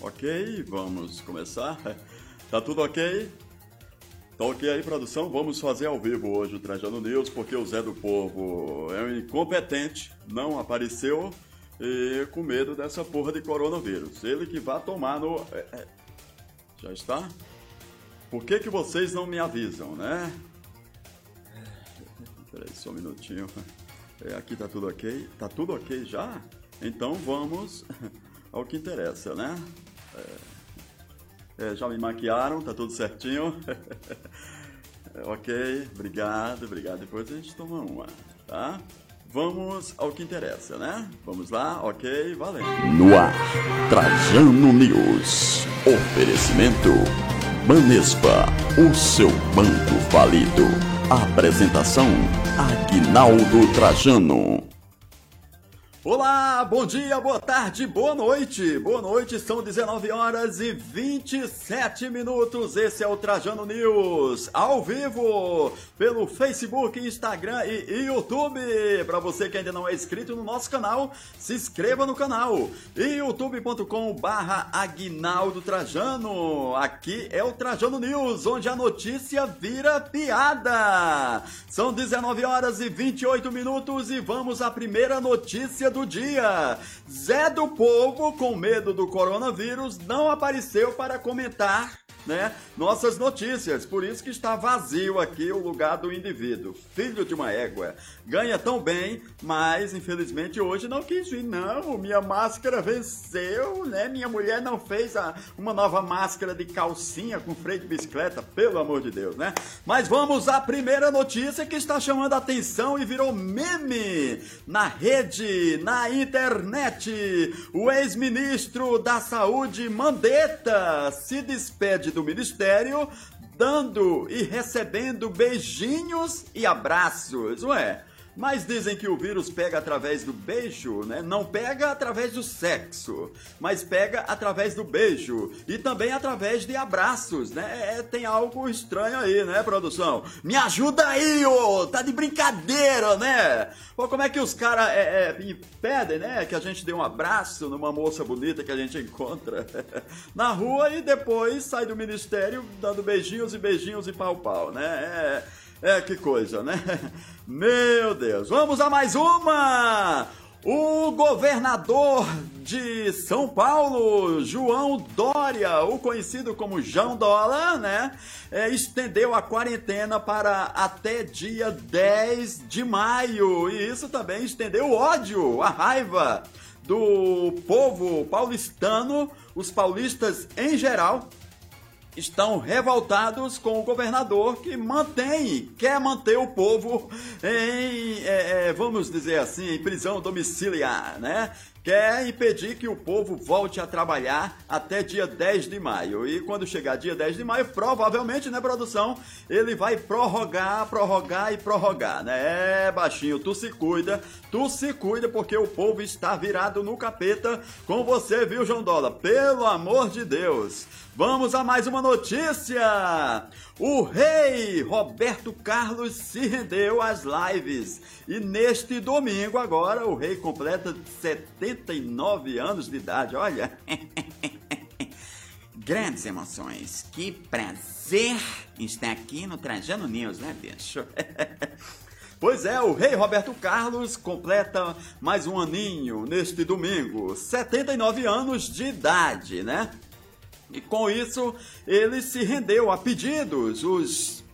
Ok, vamos começar. Tá tudo ok? Tá ok aí, produção? Vamos fazer ao vivo hoje o Trajano News, porque o Zé do Povo é um incompetente, não apareceu e com medo dessa porra de coronavírus. Ele que vai tomar no. É, é... Já está? Por que, que vocês não me avisam, né? Peraí, só um minutinho. É, aqui tá tudo ok? Tá tudo ok já? Então vamos ao que interessa, né? É, é, já me maquiaram, tá tudo certinho. ok, obrigado, obrigado. Depois a gente toma uma, tá? Vamos ao que interessa, né? Vamos lá, ok, valendo. No ar, Trajano News. Oferecimento Banespa, o seu banco falido. Apresentação Aguinaldo Trajano. Olá, bom dia, boa tarde, boa noite. Boa noite, são 19 horas e 27 minutos. Esse é o Trajano News, ao vivo, pelo Facebook, Instagram e YouTube. Para você que ainda não é inscrito no nosso canal, se inscreva no canal. youtube.com/barra Aguinaldo Trajano. Aqui é o Trajano News, onde a notícia vira piada. São 19 horas e 28 minutos e vamos à primeira notícia do dia. Zé do Povo, com medo do coronavírus, não apareceu para comentar né, nossas notícias. Por isso que está vazio aqui o lugar do indivíduo. Filho de uma égua. Ganha tão bem, mas infelizmente hoje não quis vir. Não, minha máscara venceu, né? Minha mulher não fez a, uma nova máscara de calcinha com freio de bicicleta, pelo amor de Deus, né? Mas vamos à primeira notícia que está chamando a atenção e virou meme na rede, na internet. O ex-ministro da Saúde, Mandetta, se despede do ministério, dando e recebendo beijinhos e abraços, ué. Mas dizem que o vírus pega através do beijo, né? Não pega através do sexo, mas pega através do beijo e também através de abraços, né? É, tem algo estranho aí, né, produção? Me ajuda aí, ô! Tá de brincadeira, né? Pô, como é que os caras é, é, pedem, né? Que a gente dê um abraço numa moça bonita que a gente encontra na rua e depois sai do ministério dando beijinhos e beijinhos e pau-pau, né? É, é, que coisa, né? Meu Deus. Vamos a mais uma! O governador de São Paulo, João Dória, o conhecido como João Dólar, né? É, estendeu a quarentena para até dia 10 de maio. E isso também estendeu o ódio, a raiva do povo paulistano, os paulistas em geral, estão revoltados com o governador que mantém, quer manter o povo em, é, é, vamos dizer assim, em prisão domiciliar, né? Quer impedir que o povo volte a trabalhar até dia 10 de maio. E quando chegar dia 10 de maio, provavelmente, né, produção, ele vai prorrogar, prorrogar e prorrogar, né? É, baixinho, tu se cuida, tu se cuida porque o povo está virado no capeta com você, viu, João Dola? Pelo amor de Deus. Vamos a mais uma notícia! O rei Roberto Carlos se rendeu às lives e neste domingo agora o rei completa 79 anos de idade. Olha, grandes emoções. Que prazer estar aqui no Trajano News, né, bicho? Pois é, o rei Roberto Carlos completa mais um aninho neste domingo, 79 anos de idade, né? E com isso, ele se rendeu a pedidos. Os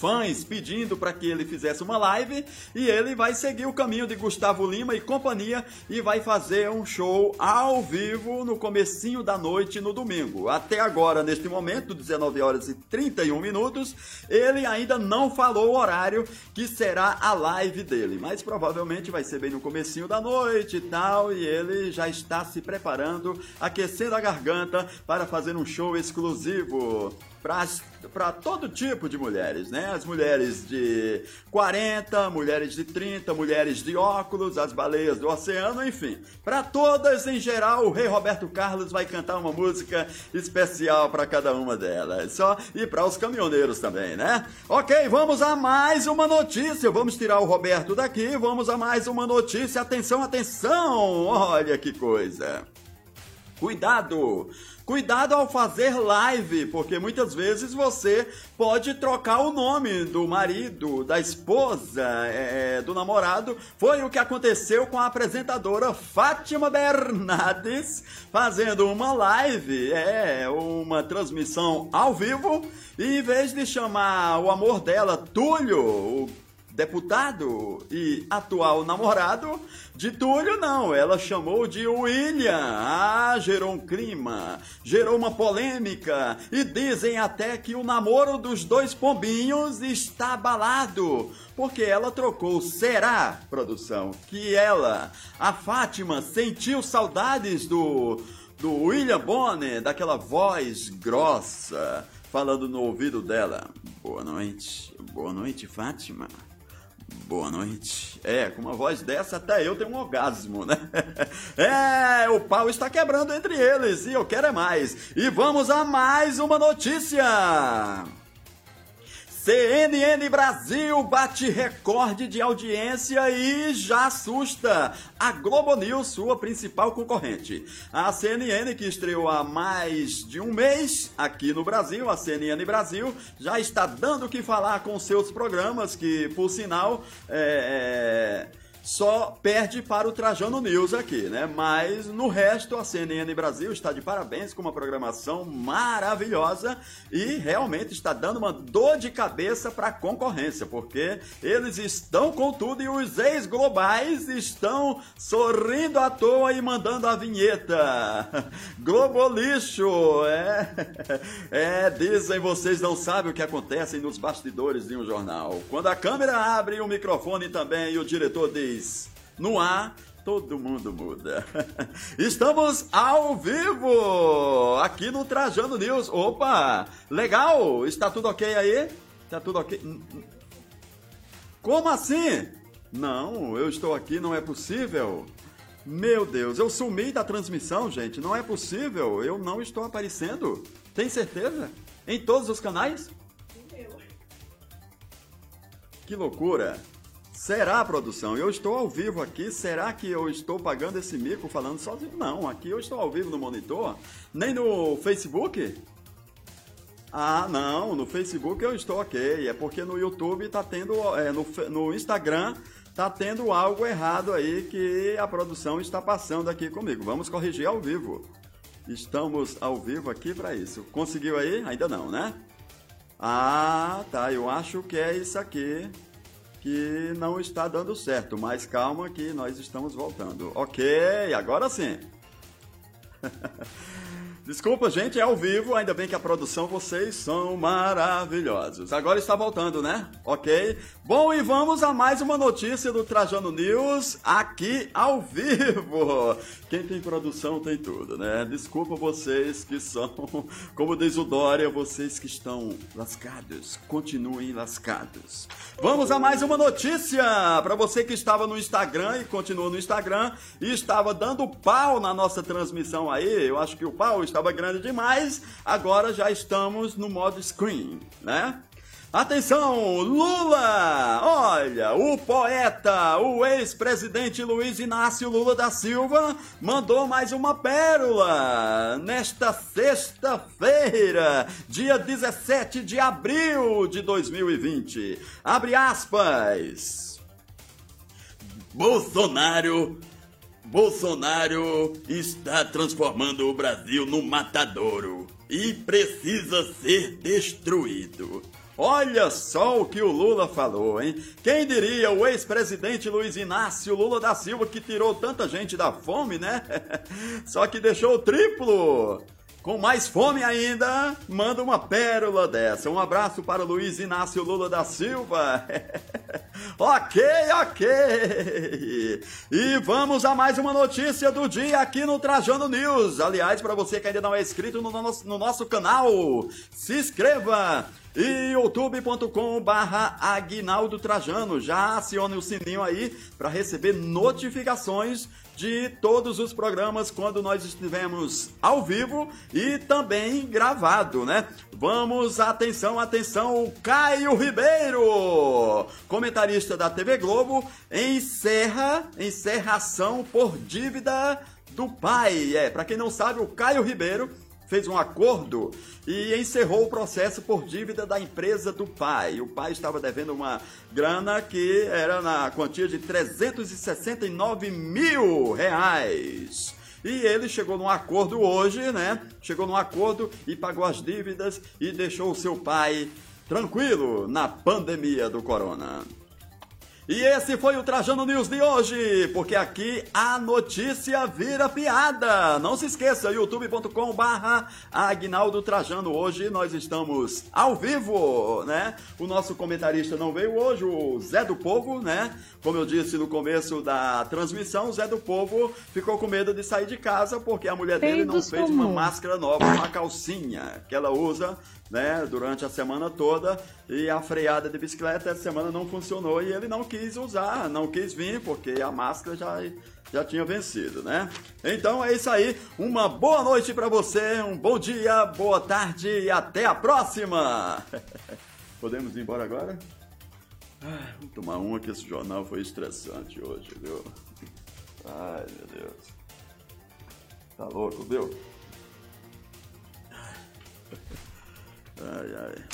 fãs pedindo para que ele fizesse uma live e ele vai seguir o caminho de Gustavo Lima e companhia e vai fazer um show ao vivo no comecinho da noite no domingo. Até agora, neste momento, 19 horas e 31 minutos, ele ainda não falou o horário que será a live dele, mas provavelmente vai ser bem no comecinho da noite e tal, e ele já está se preparando, aquecendo a garganta para fazer um show exclusivo para todo tipo de mulheres, né? As mulheres de 40, mulheres de 30, mulheres de óculos, as baleias do oceano, enfim. Para todas em geral, o Rei Roberto Carlos vai cantar uma música especial para cada uma delas. Só e para os caminhoneiros também, né? OK, vamos a mais uma notícia. Vamos tirar o Roberto daqui, vamos a mais uma notícia. Atenção, atenção. Olha que coisa. Cuidado! Cuidado ao fazer live, porque muitas vezes você pode trocar o nome do marido, da esposa, é, do namorado. Foi o que aconteceu com a apresentadora Fátima Bernardes, fazendo uma live, é, uma transmissão ao vivo, e em vez de chamar o amor dela, Túlio, o deputado e atual namorado de Túlio, não. Ela chamou de William. Ah, gerou um clima, gerou uma polêmica. E dizem até que o namoro dos dois pombinhos está abalado. Porque ela trocou. Será, produção, que ela, a Fátima, sentiu saudades do, do William Bonner, daquela voz grossa, falando no ouvido dela. Boa noite. Boa noite, Fátima. Boa noite. É, com uma voz dessa até eu tenho um orgasmo, né? É, o pau está quebrando entre eles e eu quero é mais. E vamos a mais uma notícia. CNN Brasil bate recorde de audiência e já assusta a Globo News, sua principal concorrente. A CNN, que estreou há mais de um mês aqui no Brasil, a CNN Brasil, já está dando o que falar com seus programas, que, por sinal, é, é só perde para o Trajano News aqui, né? Mas no resto a CNN Brasil está de parabéns com uma programação maravilhosa e realmente está dando uma dor de cabeça para a concorrência, porque eles estão com tudo e os ex-globais estão sorrindo à toa e mandando a vinheta. Globo lixo, é, é, dizem vocês não sabem o que acontece nos bastidores de um jornal. Quando a câmera abre o microfone também e o diretor diz no ar, todo mundo muda. Estamos ao vivo aqui no Trajano News. Opa, legal? Está tudo ok aí? Está tudo ok? Como assim? Não, eu estou aqui, não é possível. Meu Deus, eu sumi da transmissão, gente. Não é possível. Eu não estou aparecendo. Tem certeza? Em todos os canais? Que loucura. Será, produção? Eu estou ao vivo aqui. Será que eu estou pagando esse mico falando sozinho? Não, aqui eu estou ao vivo no monitor. Nem no Facebook? Ah, não, no Facebook eu estou ok. É porque no YouTube está tendo. É, no, no Instagram está tendo algo errado aí que a produção está passando aqui comigo. Vamos corrigir ao vivo. Estamos ao vivo aqui para isso. Conseguiu aí? Ainda não, né? Ah, tá. Eu acho que é isso aqui que não está dando certo, mas calma que nós estamos voltando. Ok, agora sim. Desculpa, gente, é ao vivo, ainda bem que a produção, vocês são maravilhosos. Agora está voltando, né? Ok? Bom, e vamos a mais uma notícia do Trajano News, aqui ao vivo. Quem tem produção tem tudo, né? Desculpa vocês que são, como diz o Dória, vocês que estão lascados, continuem lascados. Vamos a mais uma notícia para você que estava no Instagram e continua no Instagram e estava dando pau na nossa transmissão aí. Eu acho que o pau estava grande demais, agora já estamos no modo screen, né? Atenção, Lula! Olha, o poeta, o ex-presidente Luiz Inácio Lula da Silva mandou mais uma pérola nesta sexta-feira, dia 17 de abril de 2020. Abre aspas. Bolsonaro Bolsonaro está transformando o Brasil num matadouro e precisa ser destruído. Olha só o que o Lula falou, hein? Quem diria o ex-presidente Luiz Inácio Lula da Silva que tirou tanta gente da fome, né? Só que deixou o triplo. Com mais fome ainda, manda uma pérola dessa. Um abraço para Luiz Inácio Lula da Silva. ok, ok. E vamos a mais uma notícia do dia aqui no Trajano News. Aliás, para você que ainda não é inscrito no nosso, no nosso canal, se inscreva e youtube.com barra Aguinaldo Trajano. Já acione o sininho aí para receber notificações de todos os programas quando nós estivemos ao vivo e também gravado, né? Vamos, atenção, atenção, Caio Ribeiro, comentarista da TV Globo, encerra, encerração por dívida do pai. É, para quem não sabe, o Caio Ribeiro fez um acordo e encerrou o processo por dívida da empresa do pai. O pai estava devendo uma grana que era na quantia de 369 mil reais. E ele chegou num acordo hoje, né? Chegou num acordo e pagou as dívidas e deixou o seu pai tranquilo na pandemia do corona. E esse foi o Trajano News de hoje, porque aqui a notícia vira piada. Não se esqueça, youtube.com barra Agnaldo Trajano. Hoje nós estamos ao vivo, né? O nosso comentarista não veio hoje, o Zé do Povo, né? Como eu disse no começo da transmissão, o Zé do Povo ficou com medo de sair de casa porque a mulher dele não fez uma máscara nova, uma calcinha que ela usa né, durante a semana toda e a freada de bicicleta essa semana não funcionou e ele não quis usar, não quis vir porque a máscara já já tinha vencido, né? Então é isso aí. Uma boa noite para você, um bom dia, boa tarde e até a próxima. Podemos ir embora agora? Ah, vou tomar uma que esse jornal foi estressante hoje, viu? Ai, meu Deus. Tá louco, viu? Ai, ai.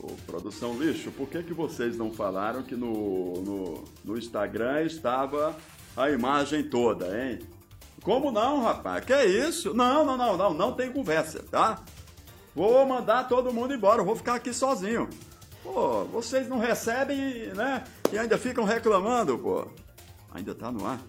Ô, produção lixo, por que, que vocês não falaram que no, no, no Instagram estava a imagem toda, hein? Como não, rapaz? Que isso? Não, não, não, não, não tem conversa, tá? Vou mandar todo mundo embora, vou ficar aqui sozinho. Pô, vocês não recebem, né? E ainda ficam reclamando, pô. Ainda tá no ar.